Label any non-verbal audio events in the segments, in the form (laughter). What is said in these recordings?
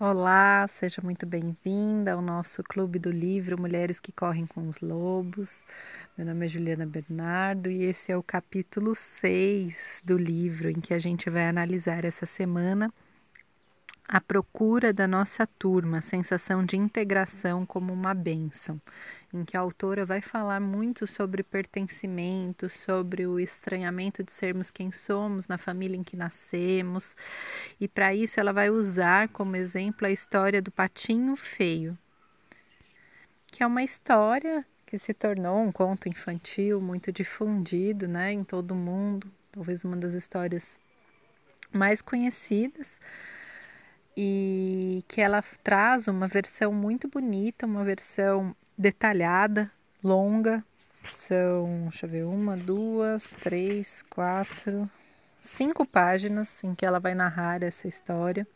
Olá, seja muito bem-vinda ao nosso Clube do Livro Mulheres que Correm com os Lobos. Meu nome é Juliana Bernardo e esse é o capítulo 6 do livro em que a gente vai analisar essa semana a procura da nossa turma, a sensação de integração como uma bênção, em que a autora vai falar muito sobre pertencimento, sobre o estranhamento de sermos quem somos na família em que nascemos, e para isso ela vai usar como exemplo a história do patinho feio, que é uma história que se tornou um conto infantil muito difundido, né, em todo o mundo, talvez uma das histórias mais conhecidas. E que ela traz uma versão muito bonita, uma versão detalhada, longa. São, deixa eu ver, uma, duas, três, quatro, cinco páginas em que ela vai narrar essa história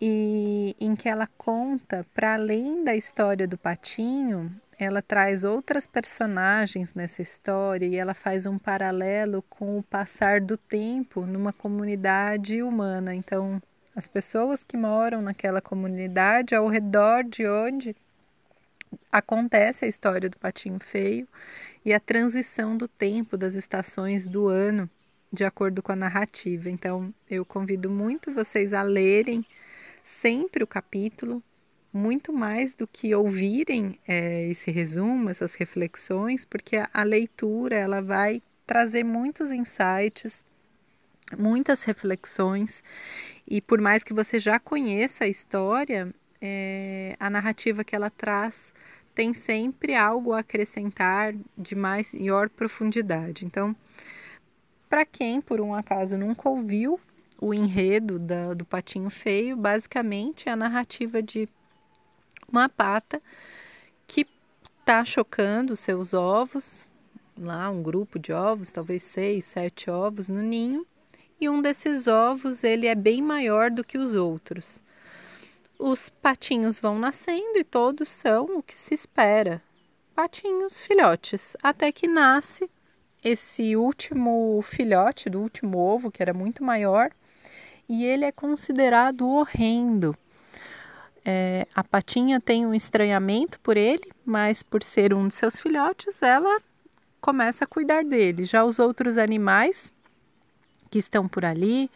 e em que ela conta, para além da história do patinho, ela traz outras personagens nessa história e ela faz um paralelo com o passar do tempo numa comunidade humana. Então, as pessoas que moram naquela comunidade ao redor de onde acontece a história do patinho feio e a transição do tempo das estações do ano de acordo com a narrativa. Então, eu convido muito vocês a lerem sempre o capítulo, muito mais do que ouvirem é, esse resumo, essas reflexões, porque a, a leitura ela vai trazer muitos insights, muitas reflexões e por mais que você já conheça a história, é, a narrativa que ela traz tem sempre algo a acrescentar de maior profundidade. Então, para quem por um acaso nunca ouviu o enredo da, do Patinho Feio, basicamente é a narrativa de uma pata que está chocando seus ovos, lá um grupo de ovos, talvez seis, sete ovos no ninho, e um desses ovos ele é bem maior do que os outros. Os patinhos vão nascendo e todos são o que se espera, patinhos filhotes, até que nasce esse último filhote do último ovo, que era muito maior, e ele é considerado horrendo. É, a patinha tem um estranhamento por ele, mas por ser um de seus filhotes, ela começa a cuidar dele. Já os outros animais que estão por ali,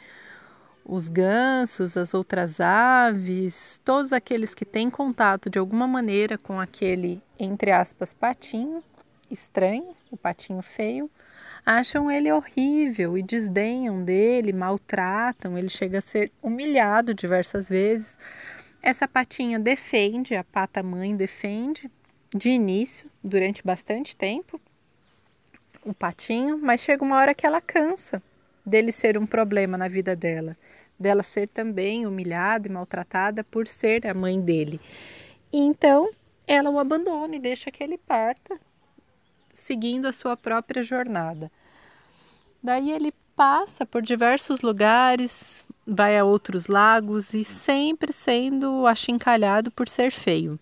os gansos, as outras aves, todos aqueles que têm contato de alguma maneira com aquele, entre aspas, patinho estranho, o patinho feio, acham ele horrível e desdenham dele, maltratam, ele chega a ser humilhado diversas vezes. Essa patinha defende, a pata mãe defende de início, durante bastante tempo, o patinho, mas chega uma hora que ela cansa dele ser um problema na vida dela, dela ser também humilhada e maltratada por ser a mãe dele. Então, ela o abandona e deixa que ele parta, seguindo a sua própria jornada. Daí ele passa por diversos lugares, vai a outros lagos e sempre sendo achincalhado por ser feio,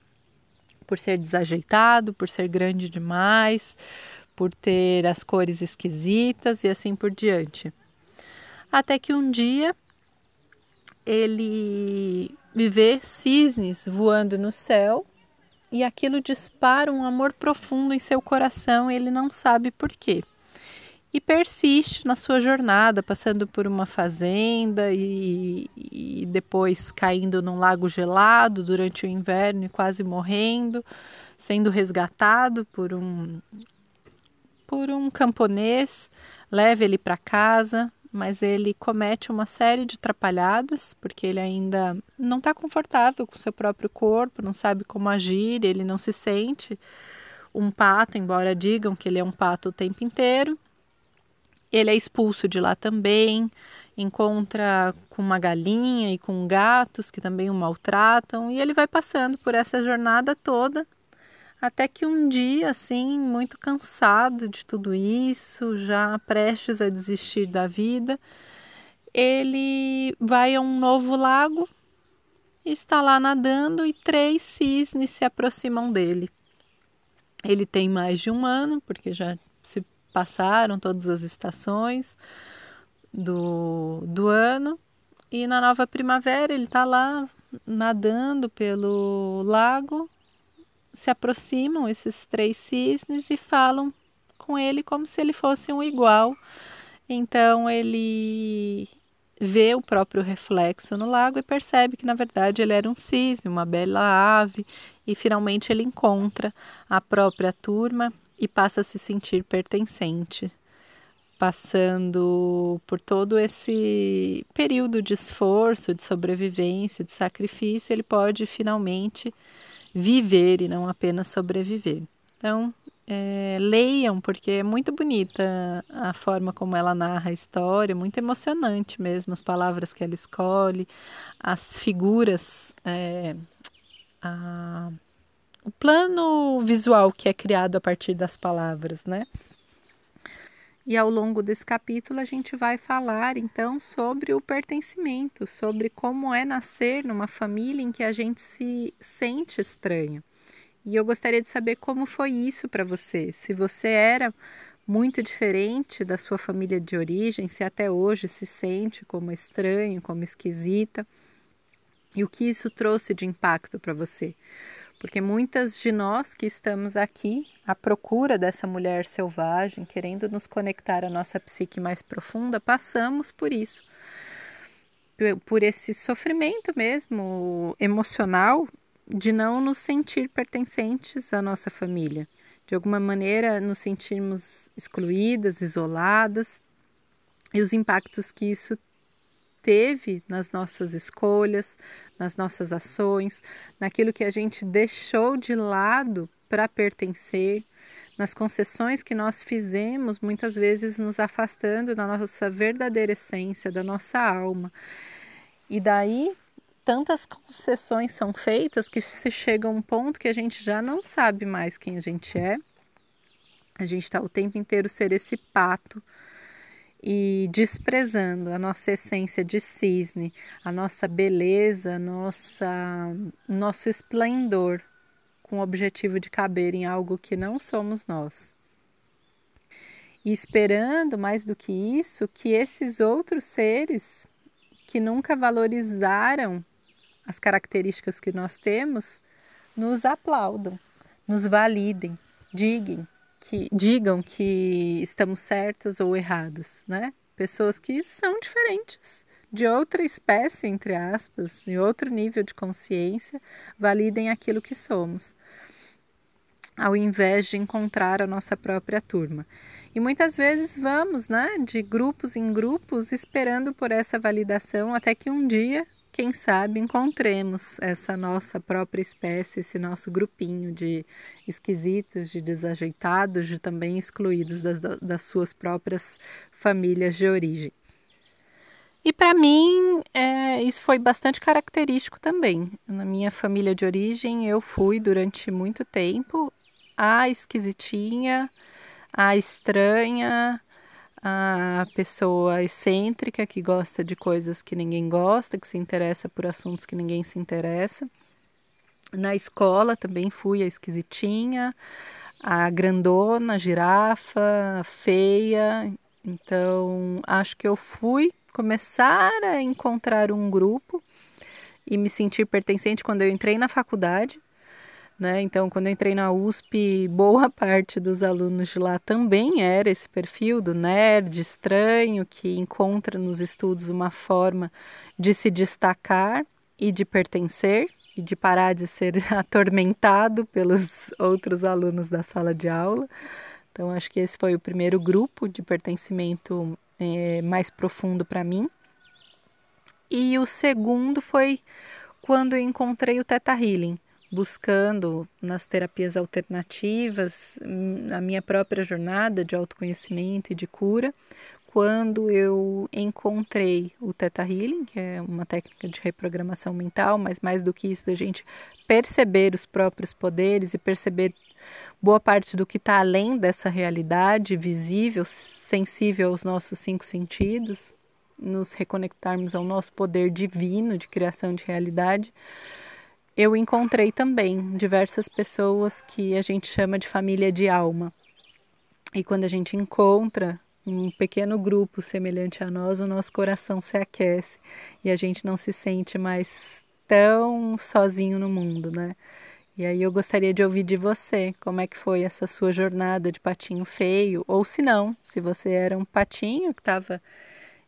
por ser desajeitado, por ser grande demais, por ter as cores esquisitas e assim por diante. Até que um dia ele vê cisnes voando no céu e aquilo dispara um amor profundo em seu coração ele não sabe por quê. E persiste na sua jornada, passando por uma fazenda e, e depois caindo num lago gelado durante o inverno e quase morrendo, sendo resgatado por um por um camponês, leva ele para casa, mas ele comete uma série de atrapalhadas, porque ele ainda não está confortável com seu próprio corpo, não sabe como agir, ele não se sente um pato, embora digam que ele é um pato o tempo inteiro. Ele é expulso de lá também, encontra com uma galinha e com gatos que também o maltratam, e ele vai passando por essa jornada toda até que um dia, assim, muito cansado de tudo isso, já prestes a desistir da vida, ele vai a um novo lago, está lá nadando e três cisnes se aproximam dele. Ele tem mais de um ano, porque já se passaram todas as estações do, do ano, e na nova primavera ele está lá nadando pelo lago, se aproximam esses três cisnes e falam com ele como se ele fosse um igual. Então ele vê o próprio reflexo no lago e percebe que na verdade ele era um cisne, uma bela ave, e finalmente ele encontra a própria turma e passa a se sentir pertencente, passando por todo esse período de esforço, de sobrevivência, de sacrifício, ele pode finalmente viver e não apenas sobreviver. Então, é, leiam, porque é muito bonita a forma como ela narra a história, muito emocionante mesmo, as palavras que ela escolhe, as figuras, é, a, o plano visual que é criado a partir das palavras, né? E ao longo desse capítulo a gente vai falar então sobre o pertencimento, sobre como é nascer numa família em que a gente se sente estranho. E eu gostaria de saber como foi isso para você. Se você era muito diferente da sua família de origem, se até hoje se sente como estranho, como esquisita, e o que isso trouxe de impacto para você. Porque muitas de nós que estamos aqui à procura dessa mulher selvagem, querendo nos conectar à nossa psique mais profunda, passamos por isso. Por esse sofrimento mesmo emocional de não nos sentir pertencentes à nossa família. De alguma maneira, nos sentirmos excluídas, isoladas, e os impactos que isso teve nas nossas escolhas, nas nossas ações, naquilo que a gente deixou de lado para pertencer, nas concessões que nós fizemos, muitas vezes nos afastando da nossa verdadeira essência, da nossa alma. E daí tantas concessões são feitas que se chega a um ponto que a gente já não sabe mais quem a gente é. A gente está o tempo inteiro ser esse pato e desprezando a nossa essência de cisne, a nossa beleza, nossa, nosso esplendor, com o objetivo de caber em algo que não somos nós. E esperando mais do que isso, que esses outros seres que nunca valorizaram as características que nós temos, nos aplaudam, nos validem, digam que, digam que estamos certas ou erradas, né? Pessoas que são diferentes, de outra espécie, entre aspas, de outro nível de consciência, validem aquilo que somos, ao invés de encontrar a nossa própria turma. E muitas vezes vamos, né, de grupos em grupos, esperando por essa validação até que um dia quem sabe encontremos essa nossa própria espécie, esse nosso grupinho de esquisitos, de desajeitados, de também excluídos das, das suas próprias famílias de origem. E para mim, é, isso foi bastante característico também. Na minha família de origem, eu fui durante muito tempo a esquisitinha, a estranha, a pessoa excêntrica que gosta de coisas que ninguém gosta, que se interessa por assuntos que ninguém se interessa. Na escola também fui a esquisitinha, a grandona, a girafa, a feia. Então, acho que eu fui começar a encontrar um grupo e me sentir pertencente quando eu entrei na faculdade né? Então, quando eu entrei na USP, boa (laughs) parte dos alunos de lá também era esse perfil do nerd estranho que encontra nos estudos uma forma de se destacar e de pertencer e de parar de ser (laughs) atormentado pelos outros alunos da sala de aula. Então, acho que esse foi o primeiro grupo de pertencimento é, mais profundo para mim. E o segundo foi quando eu encontrei o Teta Healing buscando nas terapias alternativas a minha própria jornada de autoconhecimento e de cura, quando eu encontrei o Theta Healing, que é uma técnica de reprogramação mental, mas mais do que isso, da gente perceber os próprios poderes e perceber boa parte do que está além dessa realidade visível, sensível aos nossos cinco sentidos, nos reconectarmos ao nosso poder divino de criação de realidade eu encontrei também diversas pessoas que a gente chama de família de alma. E quando a gente encontra um pequeno grupo semelhante a nós, o nosso coração se aquece e a gente não se sente mais tão sozinho no mundo, né? E aí eu gostaria de ouvir de você como é que foi essa sua jornada de patinho feio, ou se não, se você era um patinho que estava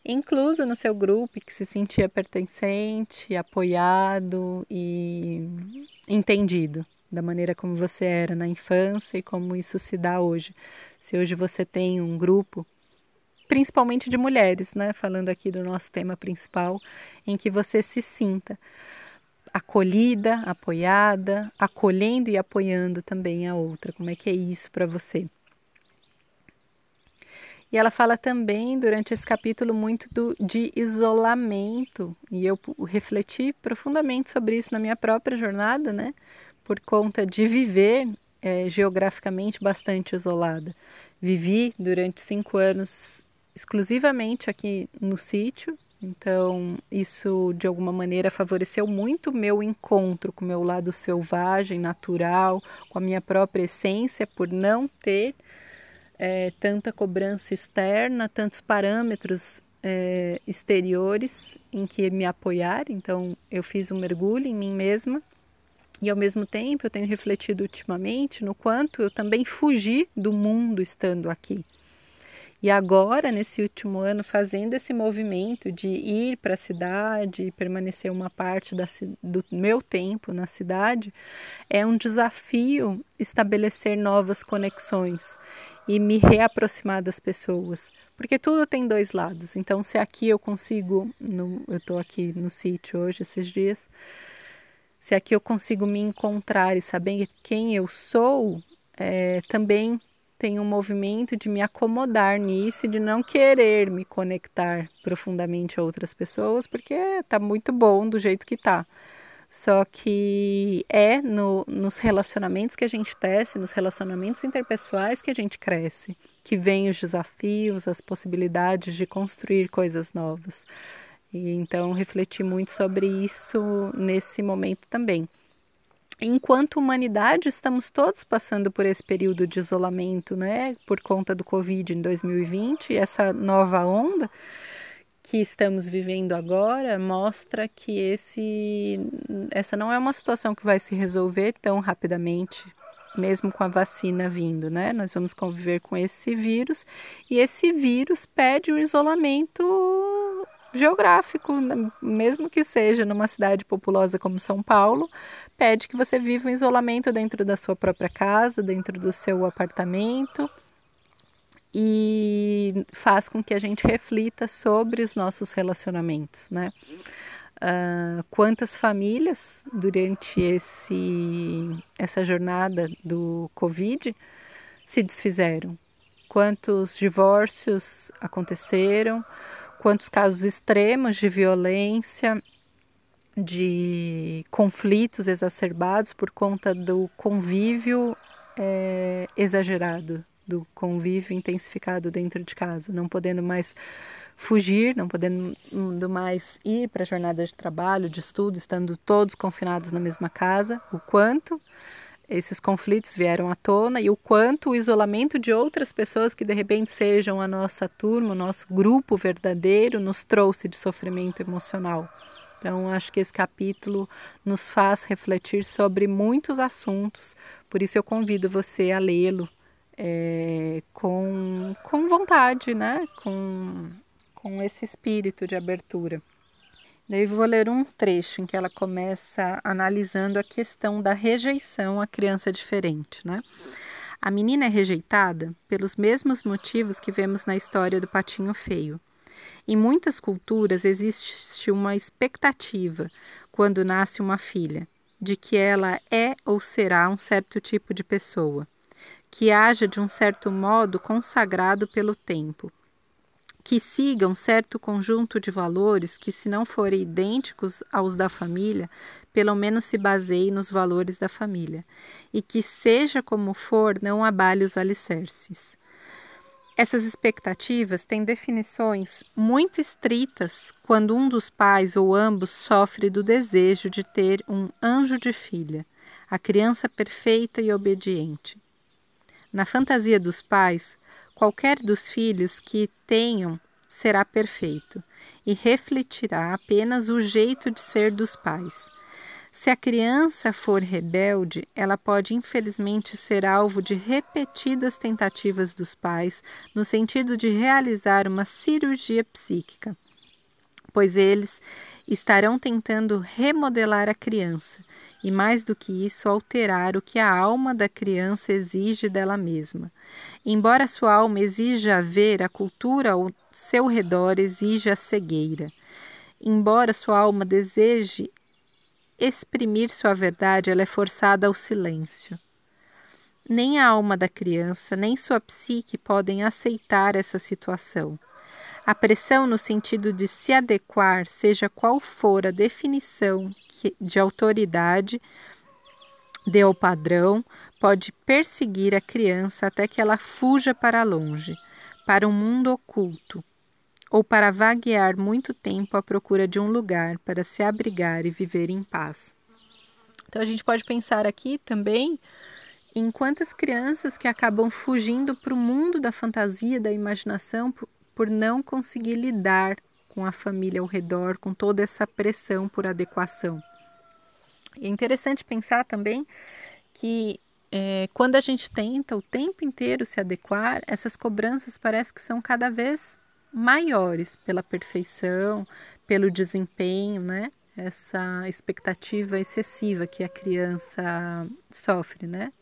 incluso no seu grupo, que se sentia pertencente, apoiado e entendido da maneira como você era na infância e como isso se dá hoje. Se hoje você tem um grupo, principalmente de mulheres, né, falando aqui do nosso tema principal, em que você se sinta acolhida, apoiada, acolhendo e apoiando também a outra. Como é que é isso para você? E ela fala também durante esse capítulo muito do, de isolamento, e eu refleti profundamente sobre isso na minha própria jornada, né? Por conta de viver é, geograficamente bastante isolada. Vivi durante cinco anos exclusivamente aqui no sítio, então, isso de alguma maneira favoreceu muito o meu encontro com o meu lado selvagem, natural, com a minha própria essência, por não ter é, tanta cobrança externa, tantos parâmetros é, exteriores em que me apoiar. Então, eu fiz um mergulho em mim mesma. E ao mesmo tempo, eu tenho refletido ultimamente no quanto eu também fugi do mundo estando aqui. E agora, nesse último ano, fazendo esse movimento de ir para a cidade, permanecer uma parte da, do meu tempo na cidade, é um desafio estabelecer novas conexões e me reaproximar das pessoas, porque tudo tem dois lados. Então, se aqui eu consigo, no, eu estou aqui no sítio hoje, esses dias, se aqui eu consigo me encontrar e saber quem eu sou, é, também tem um movimento de me acomodar nisso e de não querer me conectar profundamente a outras pessoas, porque tá muito bom do jeito que tá. Só que é no, nos relacionamentos que a gente tece, nos relacionamentos interpessoais que a gente cresce, que vem os desafios, as possibilidades de construir coisas novas. E então refleti muito sobre isso nesse momento também. Enquanto humanidade, estamos todos passando por esse período de isolamento, né, por conta do Covid em 2020, essa nova onda que estamos vivendo agora mostra que esse, essa não é uma situação que vai se resolver tão rapidamente, mesmo com a vacina vindo, né? Nós vamos conviver com esse vírus e esse vírus pede um isolamento geográfico, mesmo que seja numa cidade populosa como São Paulo, pede que você viva um isolamento dentro da sua própria casa, dentro do seu apartamento e faz com que a gente reflita sobre os nossos relacionamentos, né? Uh, quantas famílias durante esse, essa jornada do Covid se desfizeram? Quantos divórcios aconteceram? quantos casos extremos de violência, de conflitos exacerbados por conta do convívio é, exagerado, do convívio intensificado dentro de casa, não podendo mais fugir, não podendo mais ir para a jornada de trabalho, de estudo, estando todos confinados na mesma casa, o quanto esses conflitos vieram à tona e o quanto o isolamento de outras pessoas que de repente sejam a nossa turma, o nosso grupo verdadeiro, nos trouxe de sofrimento emocional. Então, acho que esse capítulo nos faz refletir sobre muitos assuntos, por isso eu convido você a lê-lo é, com, com vontade, né? com, com esse espírito de abertura. Daí vou ler um trecho em que ela começa analisando a questão da rejeição à criança diferente, né? A menina é rejeitada pelos mesmos motivos que vemos na história do patinho feio. Em muitas culturas existe uma expectativa, quando nasce uma filha, de que ela é ou será um certo tipo de pessoa, que haja de um certo modo consagrado pelo tempo que sigam certo conjunto de valores que, se não forem idênticos aos da família, pelo menos se baseiem nos valores da família, e que, seja como for, não abale os alicerces. Essas expectativas têm definições muito estritas quando um dos pais ou ambos sofre do desejo de ter um anjo de filha, a criança perfeita e obediente. Na fantasia dos pais, Qualquer dos filhos que tenham será perfeito e refletirá apenas o jeito de ser dos pais, Se a criança for rebelde, ela pode infelizmente ser alvo de repetidas tentativas dos pais no sentido de realizar uma cirurgia psíquica, pois eles estarão tentando remodelar a criança e, mais do que isso, alterar o que a alma da criança exige dela mesma. Embora sua alma exija ver, a cultura ao seu redor exige a cegueira. Embora sua alma deseje exprimir sua verdade, ela é forçada ao silêncio. Nem a alma da criança, nem sua psique podem aceitar essa situação. A pressão no sentido de se adequar, seja qual for a definição de autoridade, de ao padrão, pode perseguir a criança até que ela fuja para longe, para um mundo oculto, ou para vaguear muito tempo à procura de um lugar para se abrigar e viver em paz. Então a gente pode pensar aqui também em quantas crianças que acabam fugindo para o mundo da fantasia, da imaginação, por, não conseguir lidar com a família ao redor, com toda essa pressão por adequação. É interessante pensar também que é, quando a gente tenta o tempo inteiro se adequar, essas cobranças parece que são cada vez maiores pela perfeição, pelo desempenho, né? Essa expectativa excessiva que a criança sofre, né?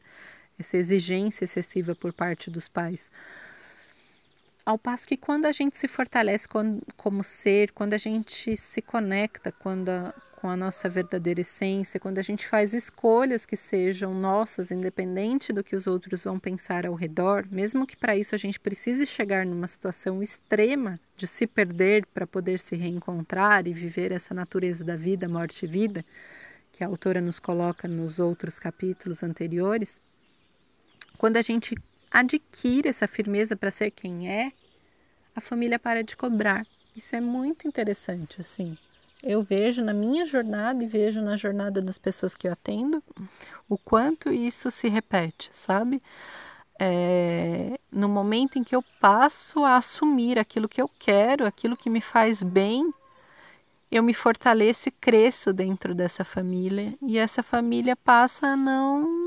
Essa exigência excessiva por parte dos pais. Ao passo que quando a gente se fortalece como ser, quando a gente se conecta quando a, com a nossa verdadeira essência, quando a gente faz escolhas que sejam nossas, independente do que os outros vão pensar ao redor, mesmo que para isso a gente precise chegar numa situação extrema de se perder para poder se reencontrar e viver essa natureza da vida, morte e vida, que a autora nos coloca nos outros capítulos anteriores, quando a gente adquire essa firmeza para ser quem é, a família para de cobrar. Isso é muito interessante, assim. Eu vejo na minha jornada e vejo na jornada das pessoas que eu atendo o quanto isso se repete, sabe? É, no momento em que eu passo a assumir aquilo que eu quero, aquilo que me faz bem, eu me fortaleço e cresço dentro dessa família e essa família passa a não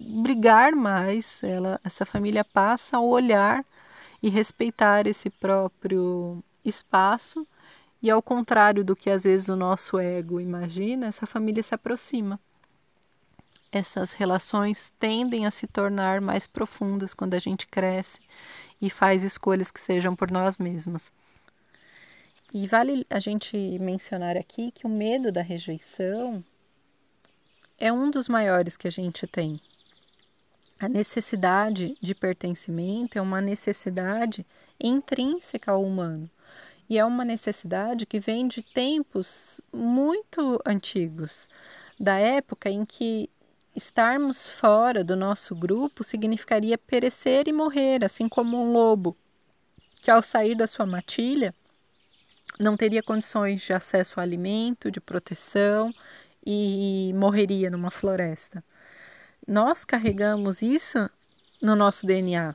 brigar mais, ela, essa família passa a olhar e respeitar esse próprio espaço. E ao contrário do que às vezes o nosso ego imagina, essa família se aproxima. Essas relações tendem a se tornar mais profundas quando a gente cresce e faz escolhas que sejam por nós mesmas. E vale a gente mencionar aqui que o medo da rejeição é um dos maiores que a gente tem. A necessidade de pertencimento é uma necessidade intrínseca ao humano. E é uma necessidade que vem de tempos muito antigos, da época em que estarmos fora do nosso grupo significaria perecer e morrer, assim como um lobo que ao sair da sua matilha não teria condições de acesso ao alimento, de proteção e morreria numa floresta nós carregamos isso no nosso DNA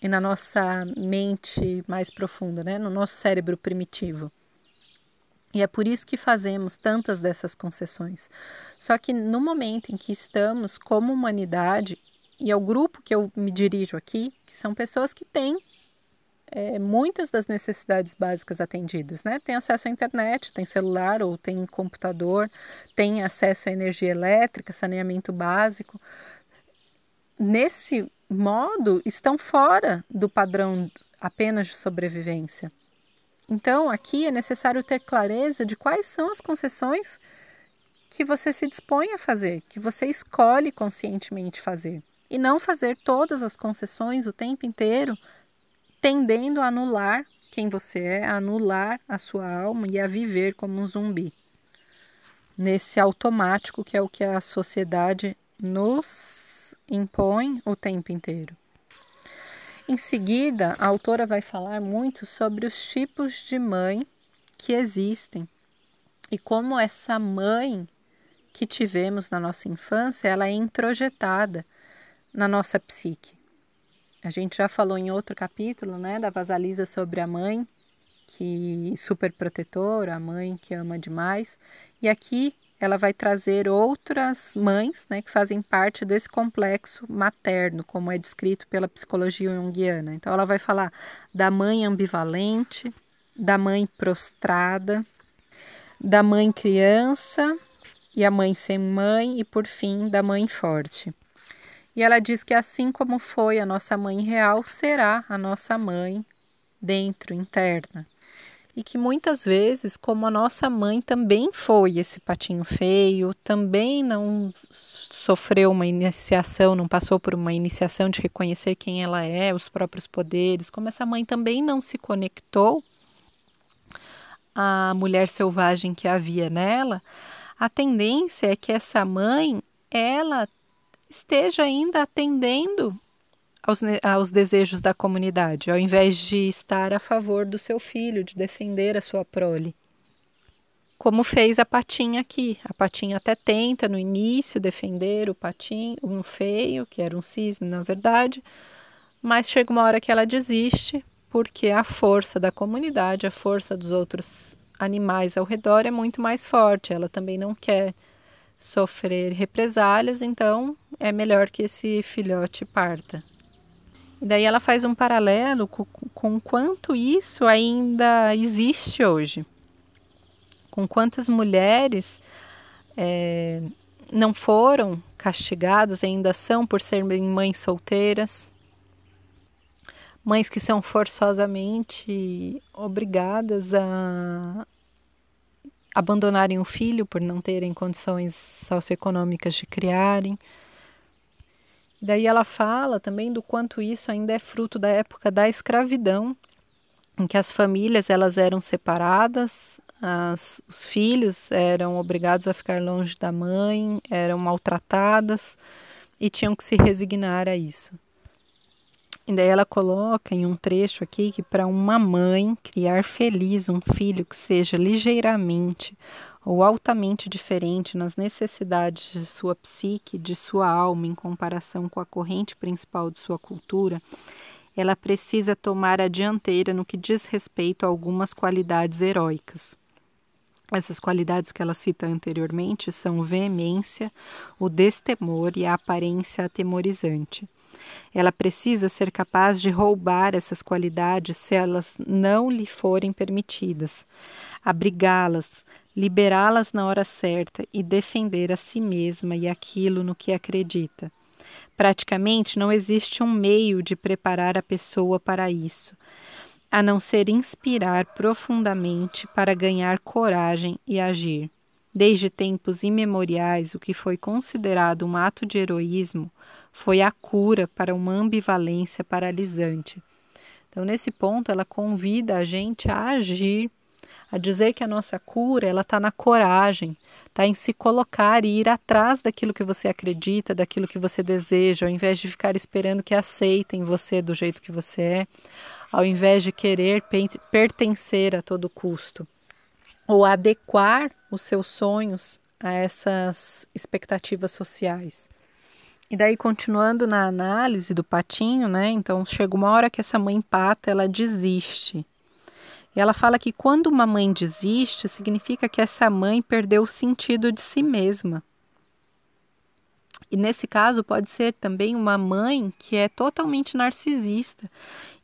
e na nossa mente mais profunda, né? no nosso cérebro primitivo. E é por isso que fazemos tantas dessas concessões. Só que no momento em que estamos como humanidade, e é o grupo que eu me dirijo aqui, que são pessoas que têm é, muitas das necessidades básicas atendidas, né? Tem acesso à internet, tem celular ou tem computador, tem acesso à energia elétrica, saneamento básico. Nesse modo, estão fora do padrão apenas de sobrevivência. Então, aqui é necessário ter clareza de quais são as concessões que você se dispõe a fazer, que você escolhe conscientemente fazer. E não fazer todas as concessões o tempo inteiro tendendo a anular quem você é, a anular a sua alma e a viver como um zumbi. Nesse automático que é o que a sociedade nos impõe o tempo inteiro. Em seguida, a autora vai falar muito sobre os tipos de mãe que existem e como essa mãe que tivemos na nossa infância, ela é introjetada na nossa psique. A gente já falou em outro capítulo, né, da Vasalisa sobre a mãe que super protetora, a mãe que ama demais. E aqui ela vai trazer outras mães né, que fazem parte desse complexo materno, como é descrito pela psicologia junguiana. Então, ela vai falar da mãe ambivalente, da mãe prostrada, da mãe criança e a mãe sem mãe, e por fim, da mãe forte. E ela diz que assim como foi a nossa mãe real, será a nossa mãe dentro, interna. E que muitas vezes, como a nossa mãe também foi esse patinho feio, também não sofreu uma iniciação, não passou por uma iniciação de reconhecer quem ela é, os próprios poderes, como essa mãe também não se conectou à mulher selvagem que havia nela, a tendência é que essa mãe ela esteja ainda atendendo aos, aos desejos da comunidade, ao invés de estar a favor do seu filho, de defender a sua prole. Como fez a Patinha aqui. A Patinha até tenta no início defender o patinho, um feio, que era um cisne na verdade, mas chega uma hora que ela desiste, porque a força da comunidade, a força dos outros animais ao redor é muito mais forte. Ela também não quer sofrer represálias, então é melhor que esse filhote parta. E daí ela faz um paralelo com, com quanto isso ainda existe hoje. Com quantas mulheres é, não foram castigadas, ainda são por serem mães solteiras, mães que são forçosamente obrigadas a abandonarem o filho por não terem condições socioeconômicas de criarem. Daí ela fala também do quanto isso ainda é fruto da época da escravidão, em que as famílias elas eram separadas, as, os filhos eram obrigados a ficar longe da mãe, eram maltratadas e tinham que se resignar a isso. E daí ela coloca em um trecho aqui que para uma mãe criar feliz um filho que seja ligeiramente ou altamente diferente nas necessidades de sua psique, de sua alma em comparação com a corrente principal de sua cultura, ela precisa tomar a dianteira no que diz respeito a algumas qualidades heróicas. Essas qualidades que ela cita anteriormente são veemência, o destemor e a aparência atemorizante. Ela precisa ser capaz de roubar essas qualidades se elas não lhe forem permitidas, abrigá-las, liberá-las na hora certa e defender a si mesma e aquilo no que acredita. Praticamente não existe um meio de preparar a pessoa para isso, a não ser inspirar profundamente para ganhar coragem e agir. Desde tempos imemoriais, o que foi considerado um ato de heroísmo foi a cura para uma ambivalência paralisante. Então, nesse ponto, ela convida a gente a agir a dizer que a nossa cura ela está na coragem, está em se colocar e ir atrás daquilo que você acredita, daquilo que você deseja, ao invés de ficar esperando que aceitem você do jeito que você é, ao invés de querer pertencer a todo custo, ou adequar os seus sonhos a essas expectativas sociais. E daí, continuando na análise do patinho, né? Então, chega uma hora que essa mãe pata, ela desiste. E ela fala que quando uma mãe desiste, significa que essa mãe perdeu o sentido de si mesma. E nesse caso pode ser também uma mãe que é totalmente narcisista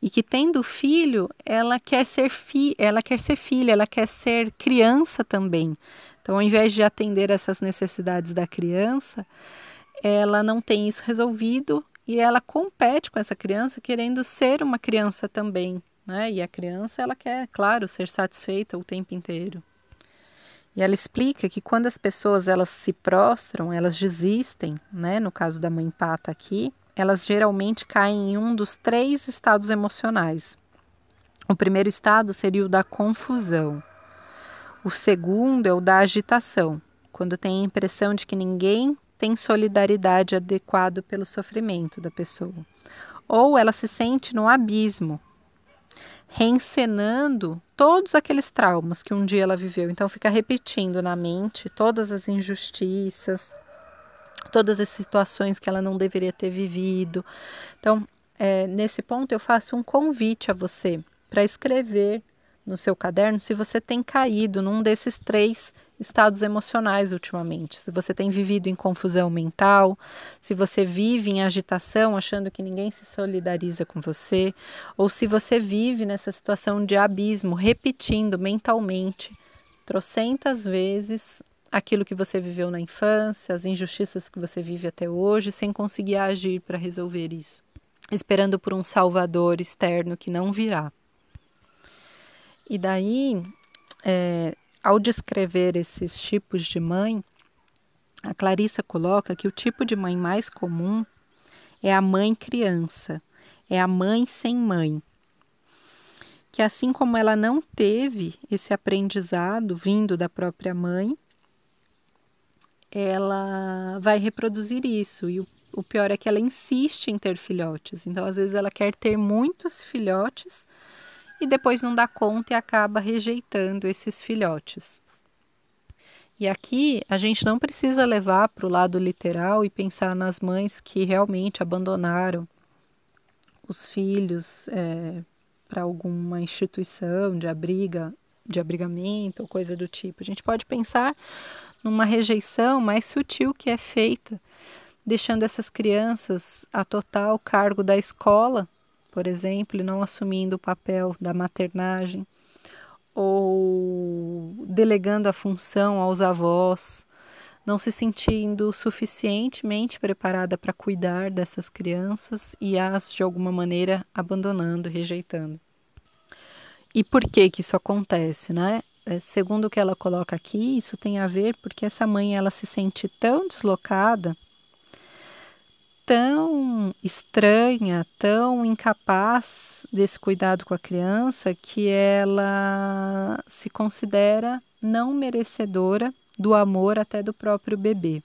e que tendo filho, ela quer ser fi, ela quer ser filha, ela quer ser criança também. Então, ao invés de atender essas necessidades da criança, ela não tem isso resolvido e ela compete com essa criança querendo ser uma criança também né? E a criança, ela quer, claro, ser satisfeita o tempo inteiro. E ela explica que quando as pessoas elas se prostram, elas desistem, né? No caso da mãe pata aqui, elas geralmente caem em um dos três estados emocionais. O primeiro estado seria o da confusão. O segundo é o da agitação, quando tem a impressão de que ninguém tem solidariedade adequado pelo sofrimento da pessoa. Ou ela se sente no abismo, reencenando todos aqueles traumas que um dia ela viveu. Então fica repetindo na mente todas as injustiças, todas as situações que ela não deveria ter vivido. Então, é, nesse ponto eu faço um convite a você para escrever no seu caderno se você tem caído num desses três estados emocionais ultimamente. Se você tem vivido em confusão mental, se você vive em agitação, achando que ninguém se solidariza com você, ou se você vive nessa situação de abismo, repetindo mentalmente trocentas vezes aquilo que você viveu na infância, as injustiças que você vive até hoje, sem conseguir agir para resolver isso, esperando por um salvador externo que não virá. E daí, é, ao descrever esses tipos de mãe, a Clarissa coloca que o tipo de mãe mais comum é a mãe criança, é a mãe sem mãe. Que assim como ela não teve esse aprendizado vindo da própria mãe, ela vai reproduzir isso. E o, o pior é que ela insiste em ter filhotes. Então, às vezes, ela quer ter muitos filhotes e depois não dá conta e acaba rejeitando esses filhotes. E aqui a gente não precisa levar para o lado literal e pensar nas mães que realmente abandonaram os filhos é, para alguma instituição de abriga, de abrigamento ou coisa do tipo. A gente pode pensar numa rejeição mais sutil que é feita, deixando essas crianças a total cargo da escola por exemplo, e não assumindo o papel da maternagem, ou delegando a função aos avós, não se sentindo suficientemente preparada para cuidar dessas crianças e as de alguma maneira abandonando, rejeitando. E por que que isso acontece, né? É, segundo o que ela coloca aqui, isso tem a ver porque essa mãe ela se sente tão deslocada tão estranha, tão incapaz desse cuidado com a criança que ela se considera não merecedora do amor até do próprio bebê.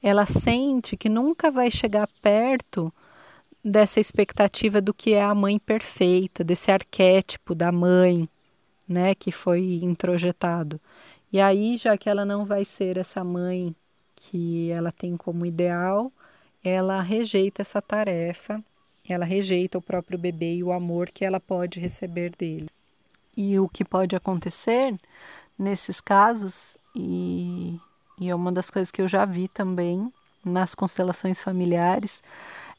Ela sente que nunca vai chegar perto dessa expectativa do que é a mãe perfeita, desse arquétipo da mãe, né, que foi introjetado. E aí, já que ela não vai ser essa mãe que ela tem como ideal, ela rejeita essa tarefa, ela rejeita o próprio bebê e o amor que ela pode receber dele. E o que pode acontecer nesses casos, e, e é uma das coisas que eu já vi também nas constelações familiares,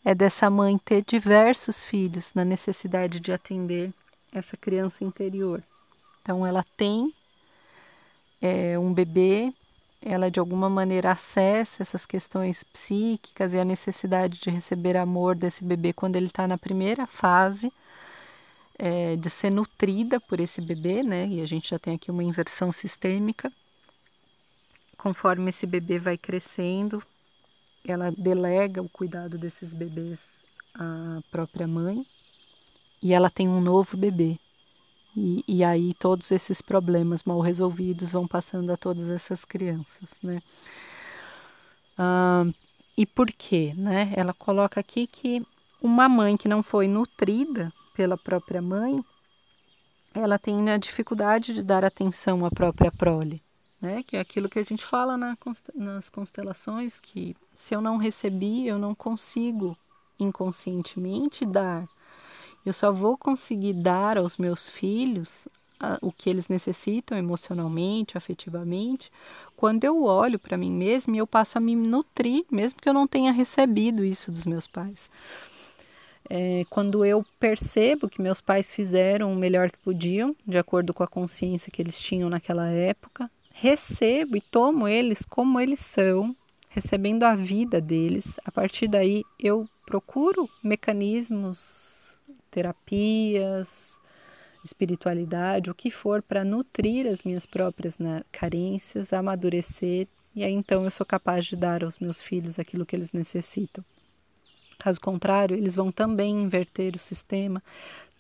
é dessa mãe ter diversos filhos na necessidade de atender essa criança interior. Então, ela tem é, um bebê, ela de alguma maneira acessa essas questões psíquicas e a necessidade de receber amor desse bebê quando ele está na primeira fase é, de ser nutrida por esse bebê, né? E a gente já tem aqui uma inversão sistêmica. Conforme esse bebê vai crescendo, ela delega o cuidado desses bebês à própria mãe e ela tem um novo bebê. E, e aí todos esses problemas mal resolvidos vão passando a todas essas crianças, né? Ah, e por quê, né? Ela coloca aqui que uma mãe que não foi nutrida pela própria mãe, ela tem a dificuldade de dar atenção à própria prole, né? Que é aquilo que a gente fala na, nas constelações, que se eu não recebi, eu não consigo inconscientemente dar eu só vou conseguir dar aos meus filhos a, o que eles necessitam emocionalmente, afetivamente, quando eu olho para mim mesma e eu passo a me nutrir, mesmo que eu não tenha recebido isso dos meus pais. É, quando eu percebo que meus pais fizeram o melhor que podiam, de acordo com a consciência que eles tinham naquela época, recebo e tomo eles como eles são, recebendo a vida deles. A partir daí, eu procuro mecanismos terapias, espiritualidade, o que for para nutrir as minhas próprias né, carências, amadurecer e aí então eu sou capaz de dar aos meus filhos aquilo que eles necessitam. Caso contrário, eles vão também inverter o sistema,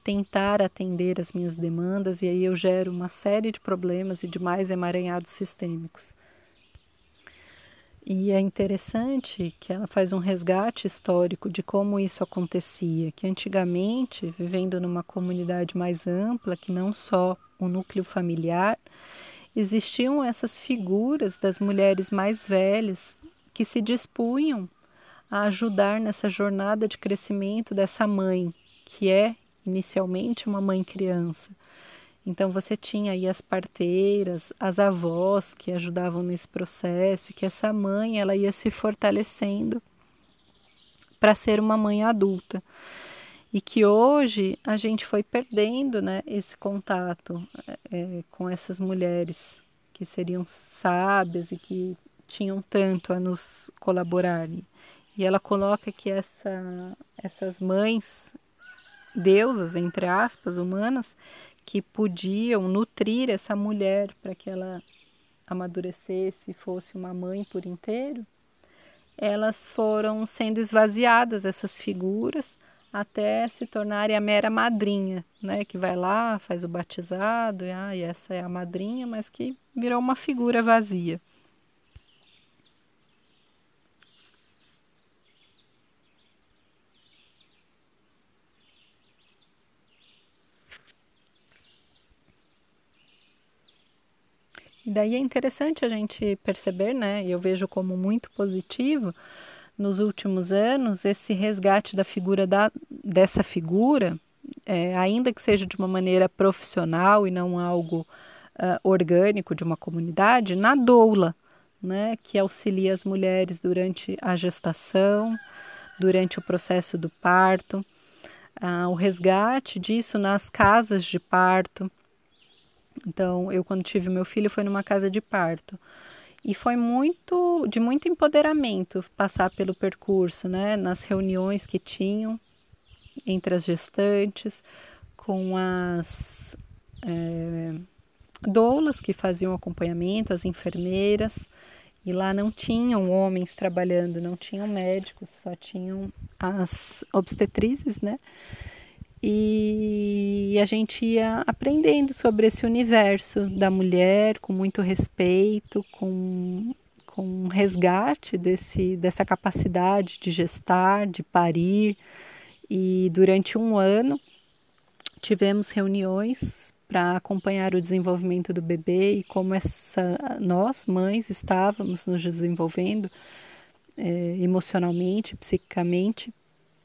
tentar atender as minhas demandas e aí eu gero uma série de problemas e de mais emaranhados sistêmicos. E é interessante que ela faz um resgate histórico de como isso acontecia, que antigamente, vivendo numa comunidade mais ampla, que não só o núcleo familiar, existiam essas figuras das mulheres mais velhas que se dispunham a ajudar nessa jornada de crescimento dessa mãe, que é inicialmente uma mãe criança. Então você tinha aí as parteiras, as avós que ajudavam nesse processo, que essa mãe ela ia se fortalecendo para ser uma mãe adulta. E que hoje a gente foi perdendo né, esse contato é, com essas mulheres que seriam sábias e que tinham tanto a nos colaborar. E ela coloca que essa, essas mães, deusas, entre aspas, humanas, que podiam nutrir essa mulher para que ela amadurecesse e fosse uma mãe por inteiro, elas foram sendo esvaziadas, essas figuras, até se tornarem a mera madrinha, né? Que vai lá, faz o batizado, e, ah, e essa é a madrinha, mas que virou uma figura vazia. Daí é interessante a gente perceber, né? Eu vejo como muito positivo nos últimos anos esse resgate da figura da, dessa figura, é, ainda que seja de uma maneira profissional e não algo uh, orgânico de uma comunidade, na doula, né? Que auxilia as mulheres durante a gestação, durante o processo do parto, uh, o resgate disso nas casas de parto então, eu quando tive meu filho foi numa casa de parto. E foi muito de muito empoderamento passar pelo percurso, né, nas reuniões que tinham entre as gestantes, com as é, doulas que faziam acompanhamento, as enfermeiras, e lá não tinham homens trabalhando, não tinham médicos, só tinham as obstetrizes, né? E a gente ia aprendendo sobre esse universo da mulher com muito respeito, com, com um resgate desse, dessa capacidade de gestar, de parir. E durante um ano tivemos reuniões para acompanhar o desenvolvimento do bebê e como essa, nós, mães, estávamos nos desenvolvendo é, emocionalmente, psiquicamente,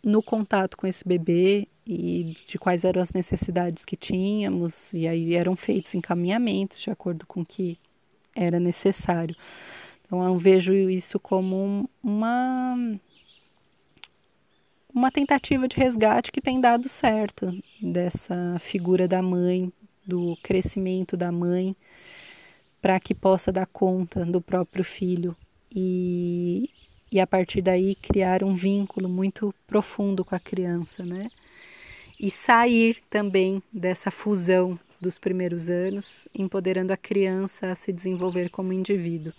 no contato com esse bebê e de quais eram as necessidades que tínhamos, e aí eram feitos encaminhamentos de acordo com o que era necessário. Então eu vejo isso como uma uma tentativa de resgate que tem dado certo dessa figura da mãe, do crescimento da mãe, para que possa dar conta do próprio filho e, e a partir daí criar um vínculo muito profundo com a criança, né? E sair também dessa fusão dos primeiros anos, empoderando a criança a se desenvolver como indivíduo.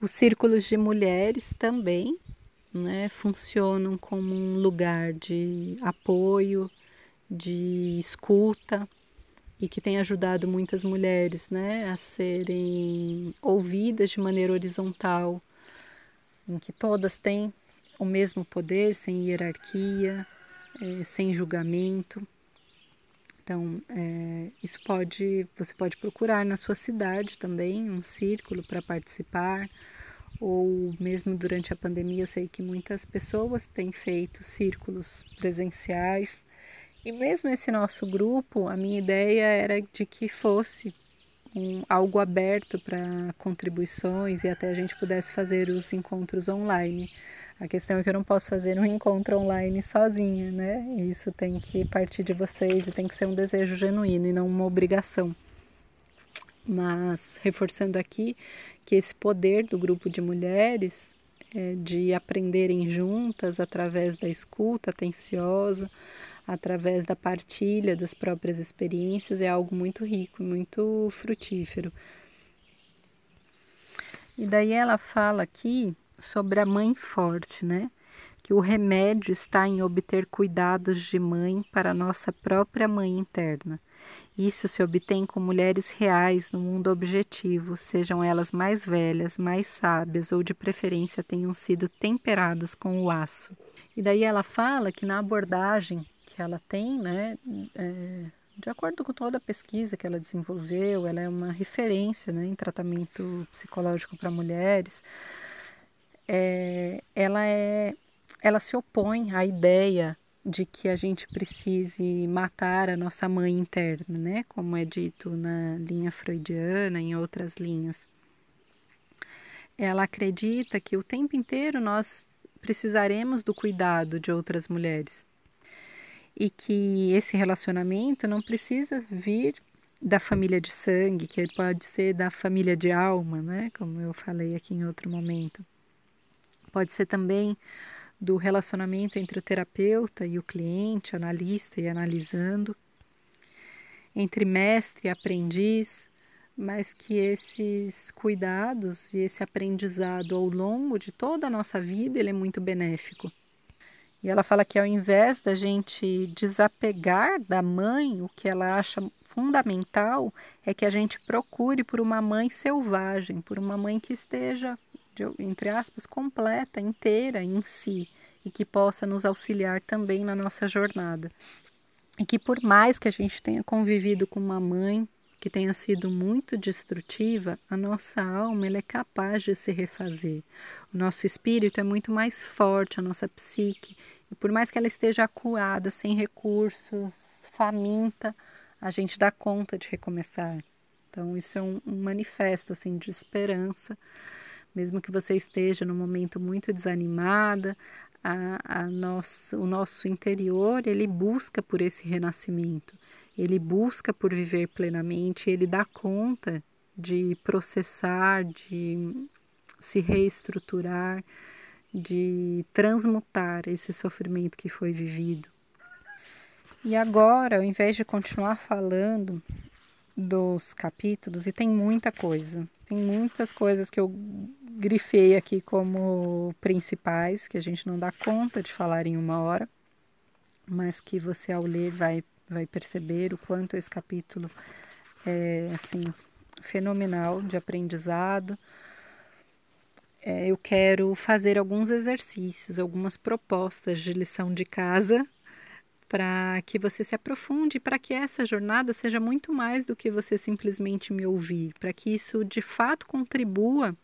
Os círculos de mulheres também né, funcionam como um lugar de apoio, de escuta e que tem ajudado muitas mulheres né, a serem ouvidas de maneira horizontal, em que todas têm o mesmo poder, sem hierarquia, é, sem julgamento. Então, é, isso pode, você pode procurar na sua cidade também um círculo para participar, ou mesmo durante a pandemia, eu sei que muitas pessoas têm feito círculos presenciais. E mesmo esse nosso grupo, a minha ideia era de que fosse um, algo aberto para contribuições e até a gente pudesse fazer os encontros online. A questão é que eu não posso fazer um encontro online sozinha, né? Isso tem que partir de vocês e tem que ser um desejo genuíno e não uma obrigação. Mas reforçando aqui que esse poder do grupo de mulheres é, de aprenderem juntas através da escuta atenciosa, através da partilha das próprias experiências é algo muito rico, muito frutífero. E daí ela fala aqui sobre a mãe forte, né? Que o remédio está em obter cuidados de mãe para nossa própria mãe interna. Isso se obtém com mulheres reais no mundo objetivo, sejam elas mais velhas, mais sábias ou de preferência tenham sido temperadas com o aço. E daí ela fala que na abordagem que ela tem, né, é, de acordo com toda a pesquisa que ela desenvolveu, ela é uma referência né, em tratamento psicológico para mulheres é, ela é ela se opõe à ideia de que a gente precise matar a nossa mãe interna, né? Como é dito na linha freudiana, em outras linhas. Ela acredita que o tempo inteiro nós precisaremos do cuidado de outras mulheres e que esse relacionamento não precisa vir da família de sangue, que pode ser da família de alma, né? Como eu falei aqui em outro momento. Pode ser também do relacionamento entre o terapeuta e o cliente, analista e analisando, entre mestre e aprendiz, mas que esses cuidados e esse aprendizado ao longo de toda a nossa vida ele é muito benéfico. E ela fala que ao invés da gente desapegar da mãe, o que ela acha fundamental é que a gente procure por uma mãe selvagem, por uma mãe que esteja de, entre aspas, completa, inteira em si e que possa nos auxiliar também na nossa jornada. E que por mais que a gente tenha convivido com uma mãe que tenha sido muito destrutiva, a nossa alma ela é capaz de se refazer. O nosso espírito é muito mais forte, a nossa psique, e por mais que ela esteja acuada, sem recursos, faminta, a gente dá conta de recomeçar. Então isso é um, um manifesto assim de esperança mesmo que você esteja num momento muito desanimada, a, a o nosso interior ele busca por esse renascimento, ele busca por viver plenamente, ele dá conta de processar, de se reestruturar, de transmutar esse sofrimento que foi vivido. E agora, ao invés de continuar falando dos capítulos, e tem muita coisa, tem muitas coisas que eu grifei aqui como principais, que a gente não dá conta de falar em uma hora, mas que você ao ler vai, vai perceber o quanto esse capítulo é assim fenomenal de aprendizado. É, eu quero fazer alguns exercícios, algumas propostas de lição de casa para que você se aprofunde, para que essa jornada seja muito mais do que você simplesmente me ouvir, para que isso de fato contribua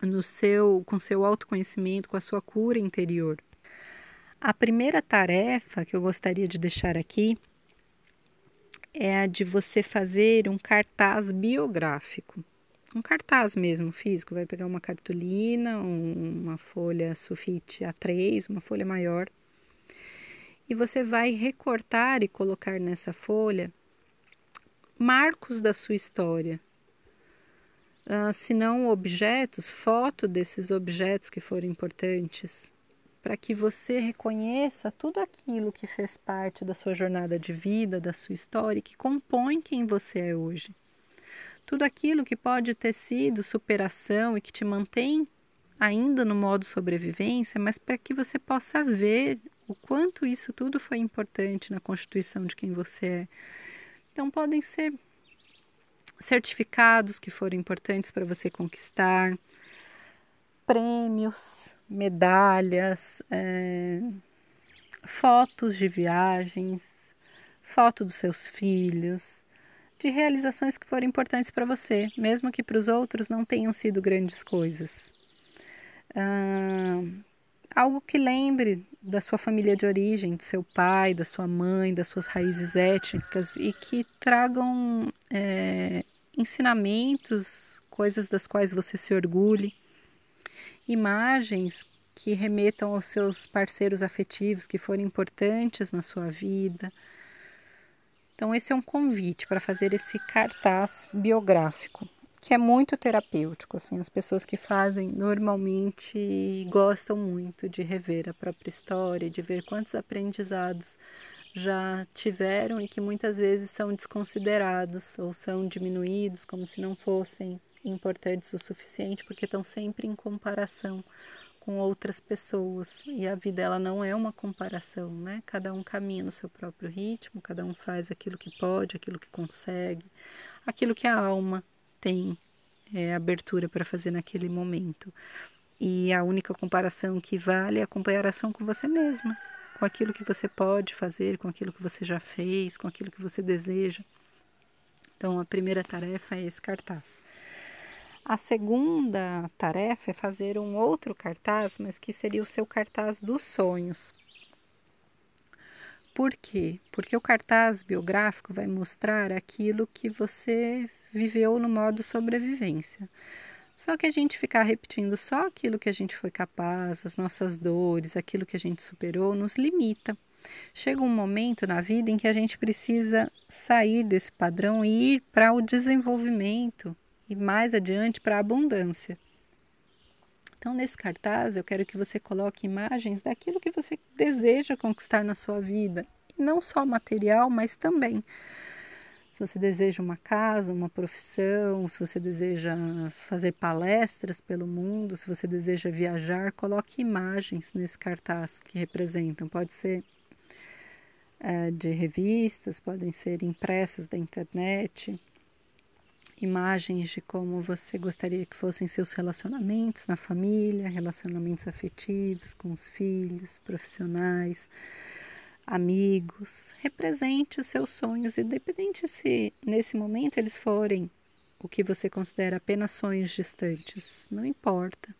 no seu, com seu autoconhecimento, com a sua cura interior. A primeira tarefa que eu gostaria de deixar aqui é a de você fazer um cartaz biográfico. Um cartaz mesmo, físico. Vai pegar uma cartolina, uma folha sulfite A3, uma folha maior, e você vai recortar e colocar nessa folha marcos da sua história, uh, se não objetos, foto desses objetos que foram importantes, para que você reconheça tudo aquilo que fez parte da sua jornada de vida, da sua história, que compõe quem você é hoje. Tudo aquilo que pode ter sido superação e que te mantém ainda no modo sobrevivência, mas para que você possa ver o quanto isso tudo foi importante na constituição de quem você é. Então, podem ser certificados que foram importantes para você conquistar, prêmios, medalhas, é, fotos de viagens, foto dos seus filhos, de realizações que foram importantes para você, mesmo que para os outros não tenham sido grandes coisas. Ah, algo que lembre da sua família de origem, do seu pai, da sua mãe, das suas raízes étnicas e que tragam é, ensinamentos, coisas das quais você se orgulhe, imagens que remetam aos seus parceiros afetivos que foram importantes na sua vida. Então, esse é um convite para fazer esse cartaz biográfico que é muito terapêutico. Assim, as pessoas que fazem normalmente gostam muito de rever a própria história, de ver quantos aprendizados já tiveram e que muitas vezes são desconsiderados ou são diminuídos como se não fossem importantes o suficiente, porque estão sempre em comparação com outras pessoas. E a vida ela não é uma comparação, né? Cada um caminha no seu próprio ritmo, cada um faz aquilo que pode, aquilo que consegue, aquilo que a alma tem é, abertura para fazer naquele momento. E a única comparação que vale é a comparação com você mesma, com aquilo que você pode fazer, com aquilo que você já fez, com aquilo que você deseja. Então, a primeira tarefa é esse cartaz. A segunda tarefa é fazer um outro cartaz, mas que seria o seu cartaz dos sonhos. Por quê? Porque o cartaz biográfico vai mostrar aquilo que você viveu no modo sobrevivência. Só que a gente ficar repetindo só aquilo que a gente foi capaz, as nossas dores, aquilo que a gente superou, nos limita. Chega um momento na vida em que a gente precisa sair desse padrão e ir para o desenvolvimento e mais adiante para a abundância. Então, nesse cartaz, eu quero que você coloque imagens daquilo que você deseja conquistar na sua vida, e não só material, mas também. Se você deseja uma casa, uma profissão, se você deseja fazer palestras pelo mundo, se você deseja viajar, coloque imagens nesse cartaz que representam. Pode ser é, de revistas, podem ser impressas da internet, imagens de como você gostaria que fossem seus relacionamentos na família, relacionamentos afetivos com os filhos, profissionais amigos, represente os seus sonhos, independente se nesse momento eles forem o que você considera apenas sonhos distantes, não importa.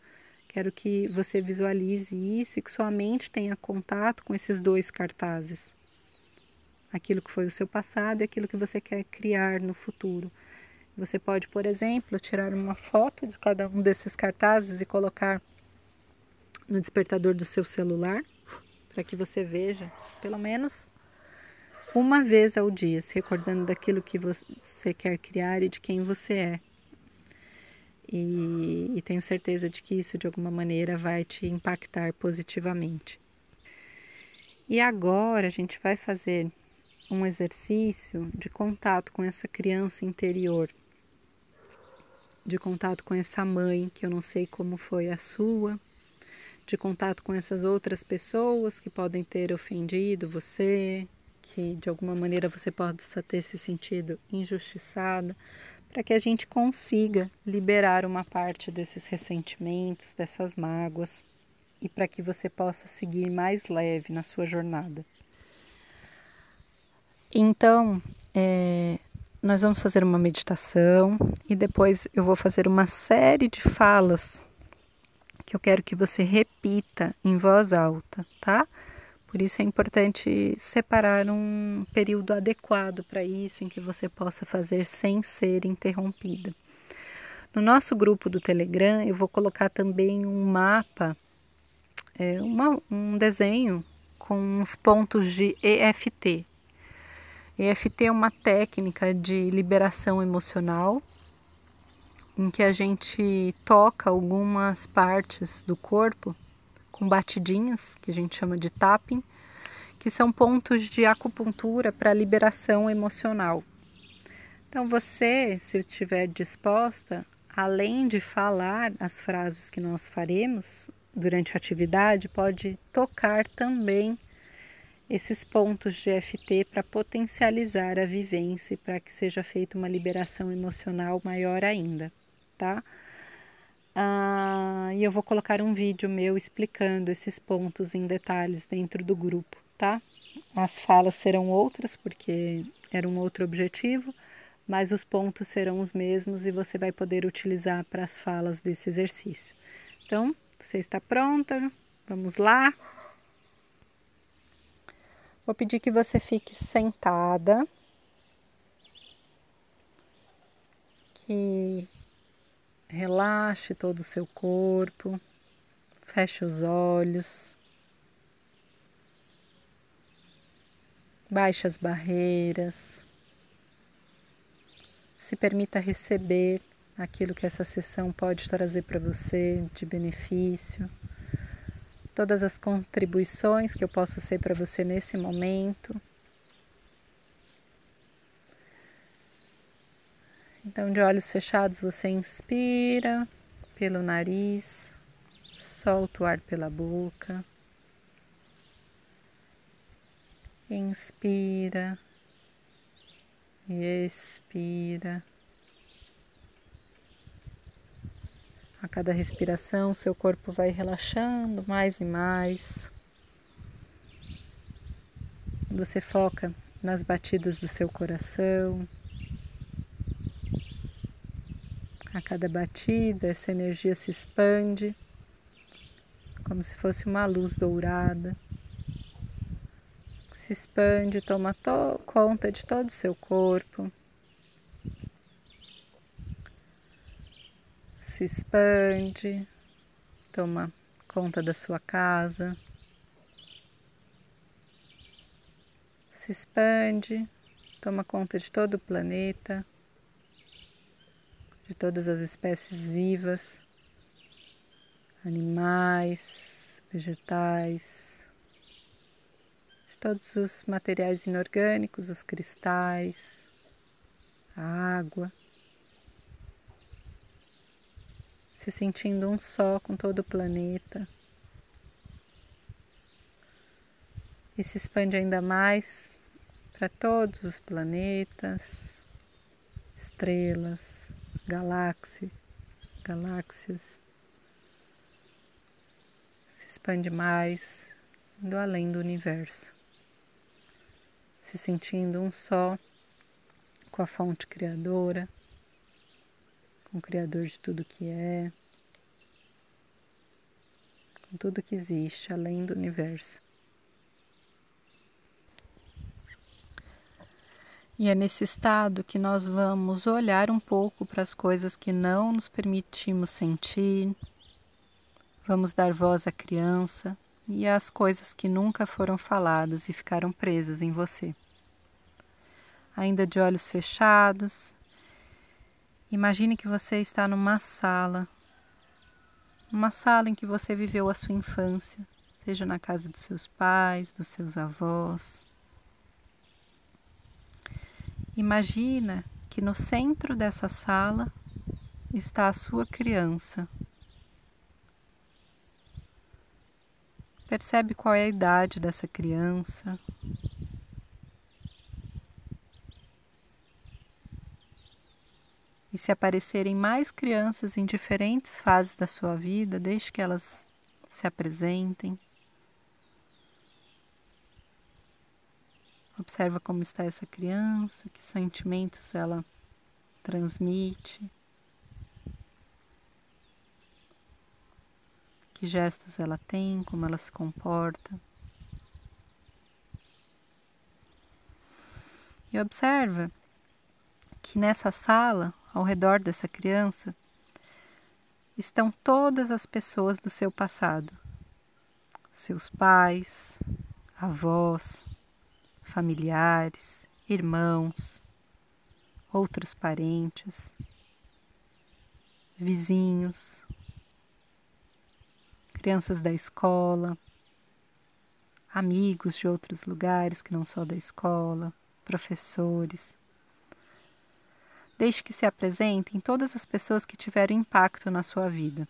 Quero que você visualize isso e que sua mente tenha contato com esses dois cartazes. Aquilo que foi o seu passado e aquilo que você quer criar no futuro. Você pode, por exemplo, tirar uma foto de cada um desses cartazes e colocar no despertador do seu celular para que você veja, pelo menos uma vez ao dia, se recordando daquilo que você quer criar e de quem você é. E, e tenho certeza de que isso de alguma maneira vai te impactar positivamente. E agora a gente vai fazer um exercício de contato com essa criança interior, de contato com essa mãe que eu não sei como foi a sua, de contato com essas outras pessoas que podem ter ofendido você, que de alguma maneira você possa ter se sentido injustiçada, para que a gente consiga liberar uma parte desses ressentimentos, dessas mágoas e para que você possa seguir mais leve na sua jornada. Então, é, nós vamos fazer uma meditação e depois eu vou fazer uma série de falas que eu quero que você repita em voz alta, tá? Por isso é importante separar um período adequado para isso, em que você possa fazer sem ser interrompida. No nosso grupo do Telegram, eu vou colocar também um mapa, é, uma, um desenho com os pontos de EFT. EFT é uma técnica de liberação emocional em que a gente toca algumas partes do corpo com batidinhas, que a gente chama de tapping, que são pontos de acupuntura para liberação emocional. Então você, se estiver disposta, além de falar as frases que nós faremos durante a atividade, pode tocar também esses pontos de FT para potencializar a vivência e para que seja feita uma liberação emocional maior ainda tá? Ah, e eu vou colocar um vídeo meu explicando esses pontos em detalhes dentro do grupo, tá? As falas serão outras, porque era um outro objetivo, mas os pontos serão os mesmos e você vai poder utilizar para as falas desse exercício. Então, você está pronta? Vamos lá? Vou pedir que você fique sentada. Que Relaxe todo o seu corpo, feche os olhos, baixe as barreiras, se permita receber aquilo que essa sessão pode trazer para você de benefício, todas as contribuições que eu posso ser para você nesse momento. Então, de olhos fechados, você inspira pelo nariz, solta o ar pela boca. Inspira e expira. A cada respiração, seu corpo vai relaxando mais e mais. Você foca nas batidas do seu coração. A cada batida, essa energia se expande, como se fosse uma luz dourada, se expande, toma to conta de todo o seu corpo. Se expande, toma conta da sua casa. Se expande, toma conta de todo o planeta, de todas as espécies vivas, animais, vegetais todos os materiais inorgânicos, os cristais, a água, se sentindo um só com todo o planeta. E se expande ainda mais para todos os planetas, estrelas, galáxias, galáxias. Se expande mais, indo além do universo se sentindo um só com a fonte criadora, com o Criador de tudo que é, com tudo que existe além do universo. E é nesse estado que nós vamos olhar um pouco para as coisas que não nos permitimos sentir, vamos dar voz à criança, e as coisas que nunca foram faladas e ficaram presas em você. Ainda de olhos fechados, imagine que você está numa sala, uma sala em que você viveu a sua infância, seja na casa dos seus pais, dos seus avós. Imagina que no centro dessa sala está a sua criança Percebe qual é a idade dessa criança. E se aparecerem mais crianças em diferentes fases da sua vida, deixe que elas se apresentem. Observa como está essa criança, que sentimentos ela transmite. que gestos ela tem, como ela se comporta. E observa que nessa sala, ao redor dessa criança, estão todas as pessoas do seu passado: seus pais, avós, familiares, irmãos, outros parentes, vizinhos, crianças da escola, amigos de outros lugares que não só da escola, professores. Deixe que se apresentem todas as pessoas que tiveram impacto na sua vida,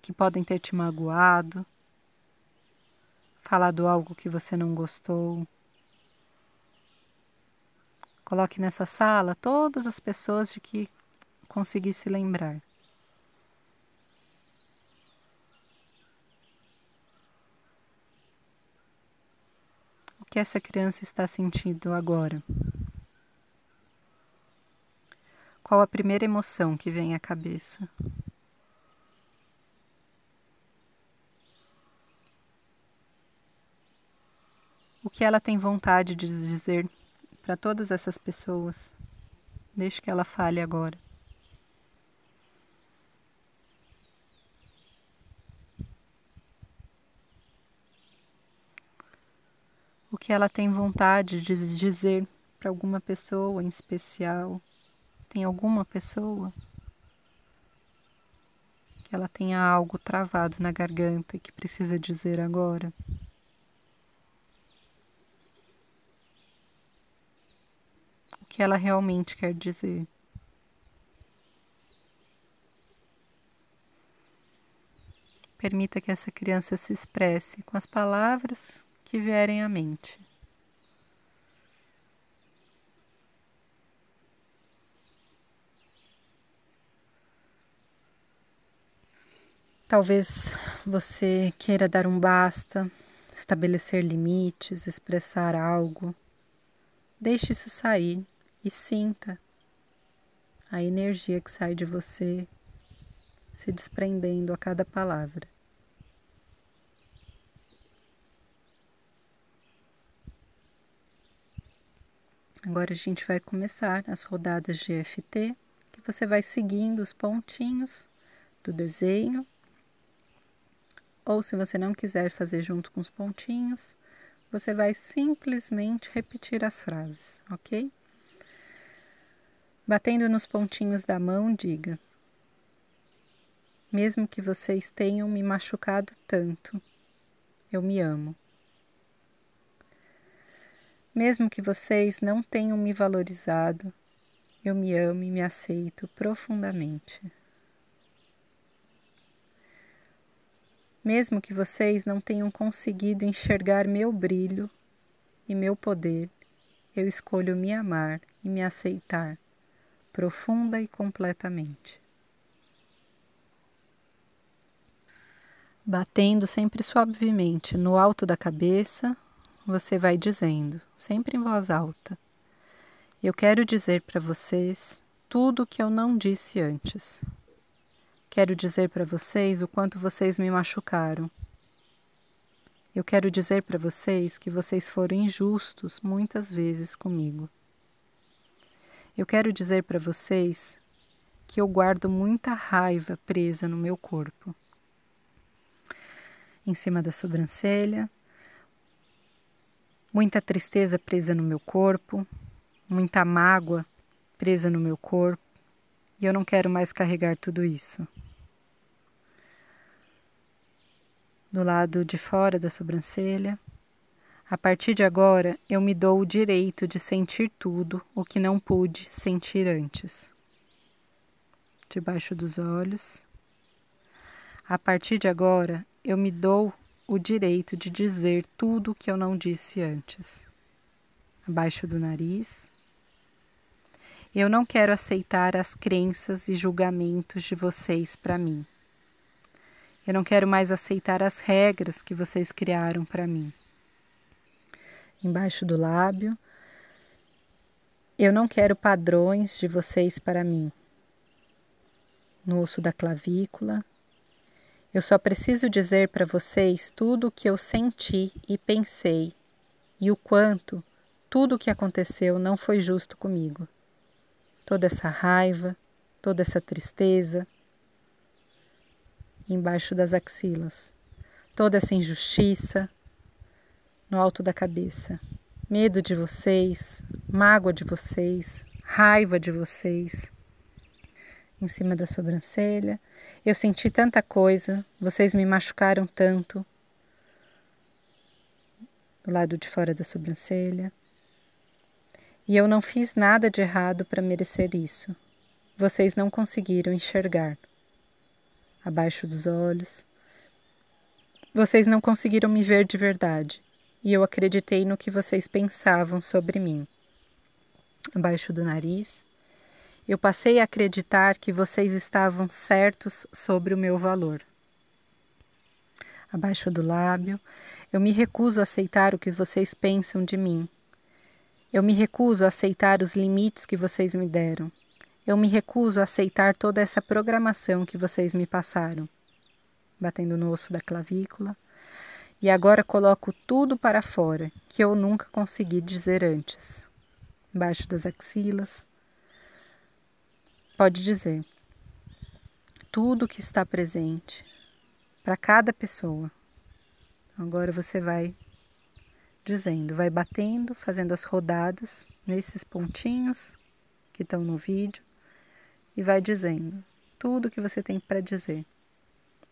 que podem ter te magoado, falado algo que você não gostou. Coloque nessa sala todas as pessoas de que conseguir se lembrar. que essa criança está sentindo agora? Qual a primeira emoção que vem à cabeça? O que ela tem vontade de dizer para todas essas pessoas? Deixe que ela fale agora. o que ela tem vontade de dizer para alguma pessoa em especial. Tem alguma pessoa que ela tenha algo travado na garganta que precisa dizer agora. O que ela realmente quer dizer. Permita que essa criança se expresse com as palavras que vierem à mente. Talvez você queira dar um basta, estabelecer limites, expressar algo. Deixe isso sair e sinta a energia que sai de você se desprendendo a cada palavra. Agora a gente vai começar as rodadas de FT, que você vai seguindo os pontinhos do desenho ou se você não quiser fazer junto com os pontinhos, você vai simplesmente repetir as frases, ok? Batendo nos pontinhos da mão, diga: Mesmo que vocês tenham me machucado tanto, eu me amo. Mesmo que vocês não tenham me valorizado, eu me amo e me aceito profundamente. Mesmo que vocês não tenham conseguido enxergar meu brilho e meu poder, eu escolho me amar e me aceitar profunda e completamente. Batendo sempre suavemente no alto da cabeça, você vai dizendo, sempre em voz alta: Eu quero dizer para vocês tudo o que eu não disse antes. Quero dizer para vocês o quanto vocês me machucaram. Eu quero dizer para vocês que vocês foram injustos muitas vezes comigo. Eu quero dizer para vocês que eu guardo muita raiva presa no meu corpo. Em cima da sobrancelha, muita tristeza presa no meu corpo, muita mágoa presa no meu corpo, e eu não quero mais carregar tudo isso. Do lado de fora da sobrancelha, a partir de agora eu me dou o direito de sentir tudo o que não pude sentir antes. Debaixo dos olhos. A partir de agora eu me dou o direito de dizer tudo o que eu não disse antes. Abaixo do nariz. Eu não quero aceitar as crenças e julgamentos de vocês para mim. Eu não quero mais aceitar as regras que vocês criaram para mim. Embaixo do lábio. Eu não quero padrões de vocês para mim. No osso da clavícula, eu só preciso dizer para vocês tudo o que eu senti e pensei e o quanto tudo o que aconteceu não foi justo comigo. Toda essa raiva, toda essa tristeza, embaixo das axilas, toda essa injustiça no alto da cabeça, medo de vocês, mágoa de vocês, raiva de vocês, em cima da sobrancelha. Eu senti tanta coisa, vocês me machucaram tanto. Do lado de fora da sobrancelha. E eu não fiz nada de errado para merecer isso. Vocês não conseguiram enxergar. Abaixo dos olhos. Vocês não conseguiram me ver de verdade. E eu acreditei no que vocês pensavam sobre mim. Abaixo do nariz eu passei a acreditar que vocês estavam certos sobre o meu valor. Abaixo do lábio, eu me recuso a aceitar o que vocês pensam de mim. Eu me recuso a aceitar os limites que vocês me deram. Eu me recuso a aceitar toda essa programação que vocês me passaram. Batendo no osso da clavícula. E agora coloco tudo para fora que eu nunca consegui dizer antes. Embaixo das axilas, pode dizer tudo que está presente para cada pessoa. Agora você vai dizendo, vai batendo, fazendo as rodadas nesses pontinhos que estão no vídeo e vai dizendo tudo que você tem para dizer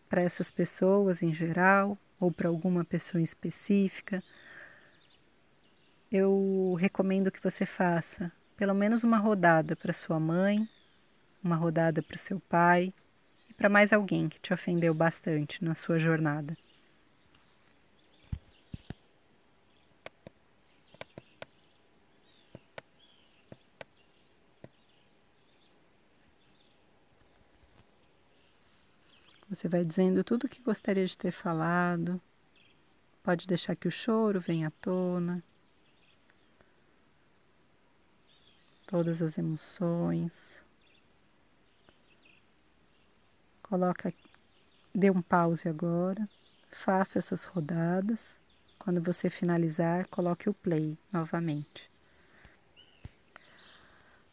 para essas pessoas em geral ou para alguma pessoa específica. Eu recomendo que você faça pelo menos uma rodada para sua mãe, uma rodada para o seu pai e para mais alguém que te ofendeu bastante na sua jornada. Você vai dizendo tudo o que gostaria de ter falado. Pode deixar que o choro venha à tona. Todas as emoções. Coloca, dê um pause agora, faça essas rodadas. Quando você finalizar, coloque o play novamente.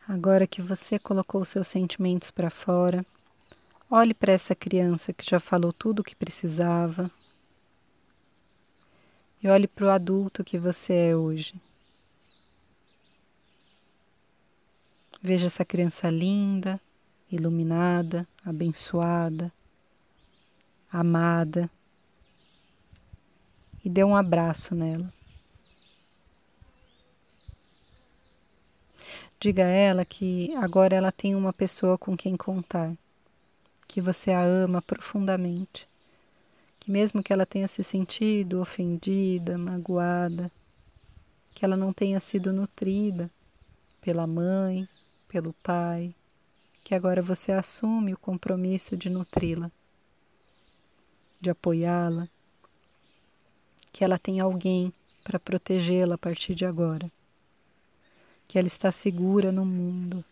Agora que você colocou seus sentimentos para fora, olhe para essa criança que já falou tudo o que precisava. E olhe para o adulto que você é hoje. Veja essa criança linda, iluminada, abençoada, amada. E dê um abraço nela. Diga a ela que agora ela tem uma pessoa com quem contar, que você a ama profundamente, que mesmo que ela tenha se sentido ofendida, magoada, que ela não tenha sido nutrida pela mãe, pelo pai, que agora você assume o compromisso de nutri-la, de apoiá-la, que ela tem alguém para protegê-la a partir de agora que ela está segura no mundo.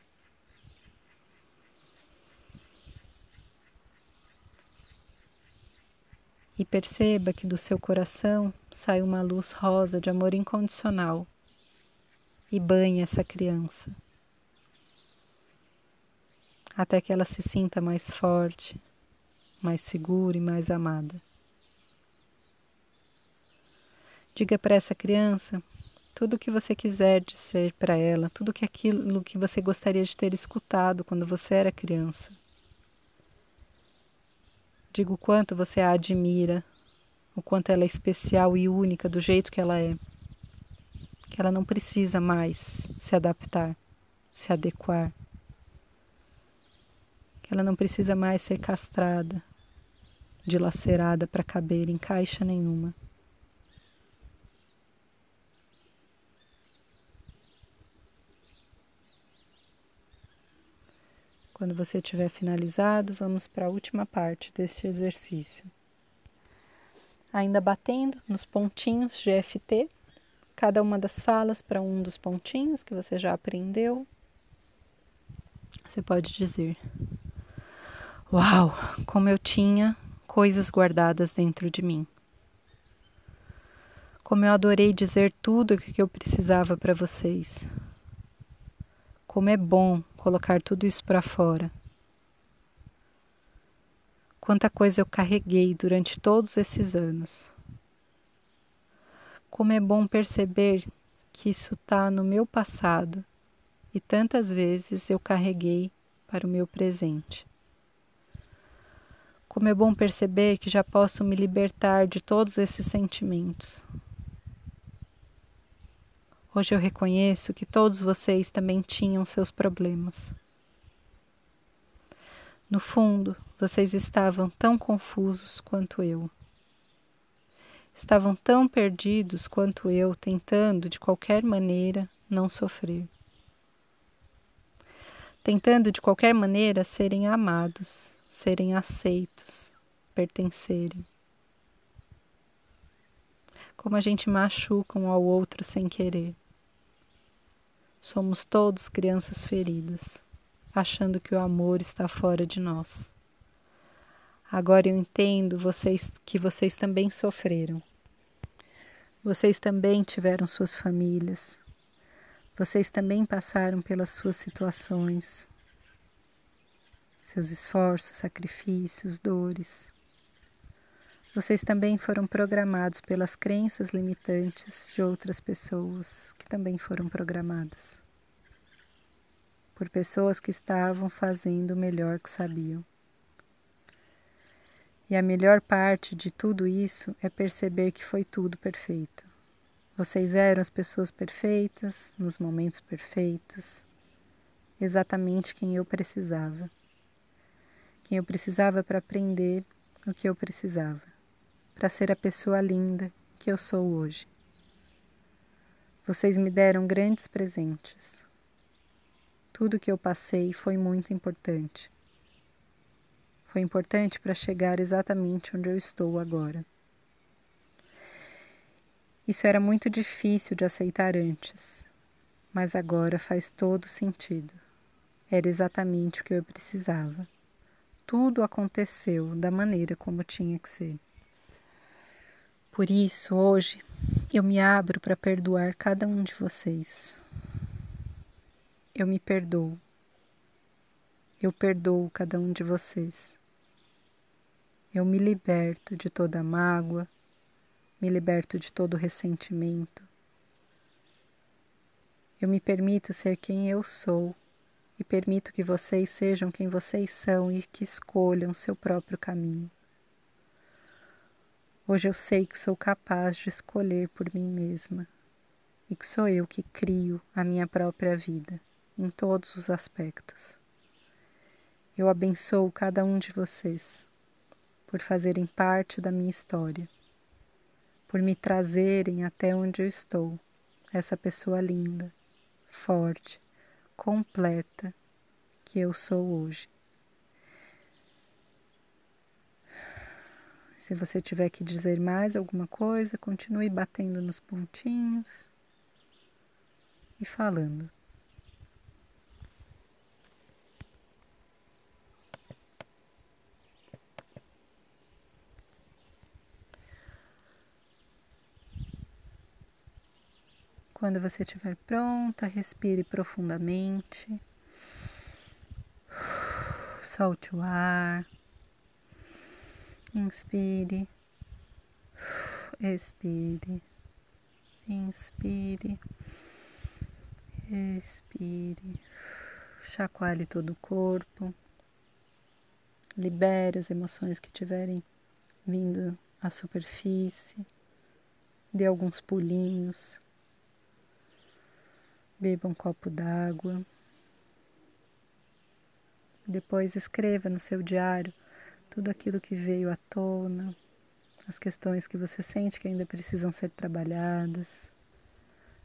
E perceba que do seu coração sai uma luz rosa de amor incondicional e banhe essa criança, até que ela se sinta mais forte, mais segura e mais amada. Diga para essa criança tudo o que você quiser dizer para ela, tudo que aquilo que você gostaria de ter escutado quando você era criança. Diga o quanto você a admira, o quanto ela é especial e única do jeito que ela é. Que ela não precisa mais se adaptar, se adequar. Que ela não precisa mais ser castrada, dilacerada para caber em caixa nenhuma. Quando você tiver finalizado, vamos para a última parte deste exercício. Ainda batendo nos pontinhos de FT, cada uma das falas para um dos pontinhos que você já aprendeu. Você pode dizer: Uau, como eu tinha coisas guardadas dentro de mim. Como eu adorei dizer tudo o que eu precisava para vocês. Como é bom colocar tudo isso para fora. Quanta coisa eu carreguei durante todos esses anos. Como é bom perceber que isso está no meu passado e tantas vezes eu carreguei para o meu presente. Como é bom perceber que já posso me libertar de todos esses sentimentos Hoje eu reconheço que todos vocês também tinham seus problemas. No fundo, vocês estavam tão confusos quanto eu. Estavam tão perdidos quanto eu, tentando de qualquer maneira não sofrer. Tentando de qualquer maneira serem amados, serem aceitos, pertencerem. Como a gente machuca um ao outro sem querer. Somos todos crianças feridas, achando que o amor está fora de nós. Agora eu entendo vocês que vocês também sofreram. Vocês também tiveram suas famílias. Vocês também passaram pelas suas situações, seus esforços, sacrifícios, dores. Vocês também foram programados pelas crenças limitantes de outras pessoas que também foram programadas. Por pessoas que estavam fazendo o melhor que sabiam. E a melhor parte de tudo isso é perceber que foi tudo perfeito. Vocês eram as pessoas perfeitas, nos momentos perfeitos, exatamente quem eu precisava. Quem eu precisava para aprender o que eu precisava para ser a pessoa linda que eu sou hoje. Vocês me deram grandes presentes. Tudo que eu passei foi muito importante. Foi importante para chegar exatamente onde eu estou agora. Isso era muito difícil de aceitar antes, mas agora faz todo sentido. Era exatamente o que eu precisava. Tudo aconteceu da maneira como tinha que ser. Por isso, hoje, eu me abro para perdoar cada um de vocês. Eu me perdoo. Eu perdoo cada um de vocês. Eu me liberto de toda mágoa, me liberto de todo ressentimento. Eu me permito ser quem eu sou e permito que vocês sejam quem vocês são e que escolham seu próprio caminho. Hoje eu sei que sou capaz de escolher por mim mesma e que sou eu que crio a minha própria vida em todos os aspectos. Eu abençoo cada um de vocês por fazerem parte da minha história, por me trazerem até onde eu estou, essa pessoa linda, forte, completa que eu sou hoje. Se você tiver que dizer mais alguma coisa, continue batendo nos pontinhos e falando. Quando você estiver pronta, respire profundamente. Solte o ar. Inspire. Expire. Inspire. Expire. Chacoalhe todo o corpo. Libere as emoções que tiverem vindo à superfície. Dê alguns pulinhos Beba um copo d'água. Depois escreva no seu diário tudo aquilo que veio à tona, as questões que você sente que ainda precisam ser trabalhadas,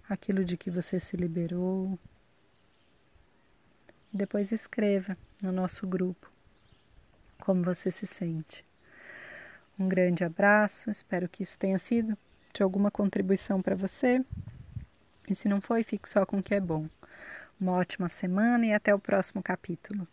aquilo de que você se liberou. Depois escreva no nosso grupo como você se sente. Um grande abraço, espero que isso tenha sido de alguma contribuição para você. E se não foi, fique só com o que é bom. Uma ótima semana e até o próximo capítulo.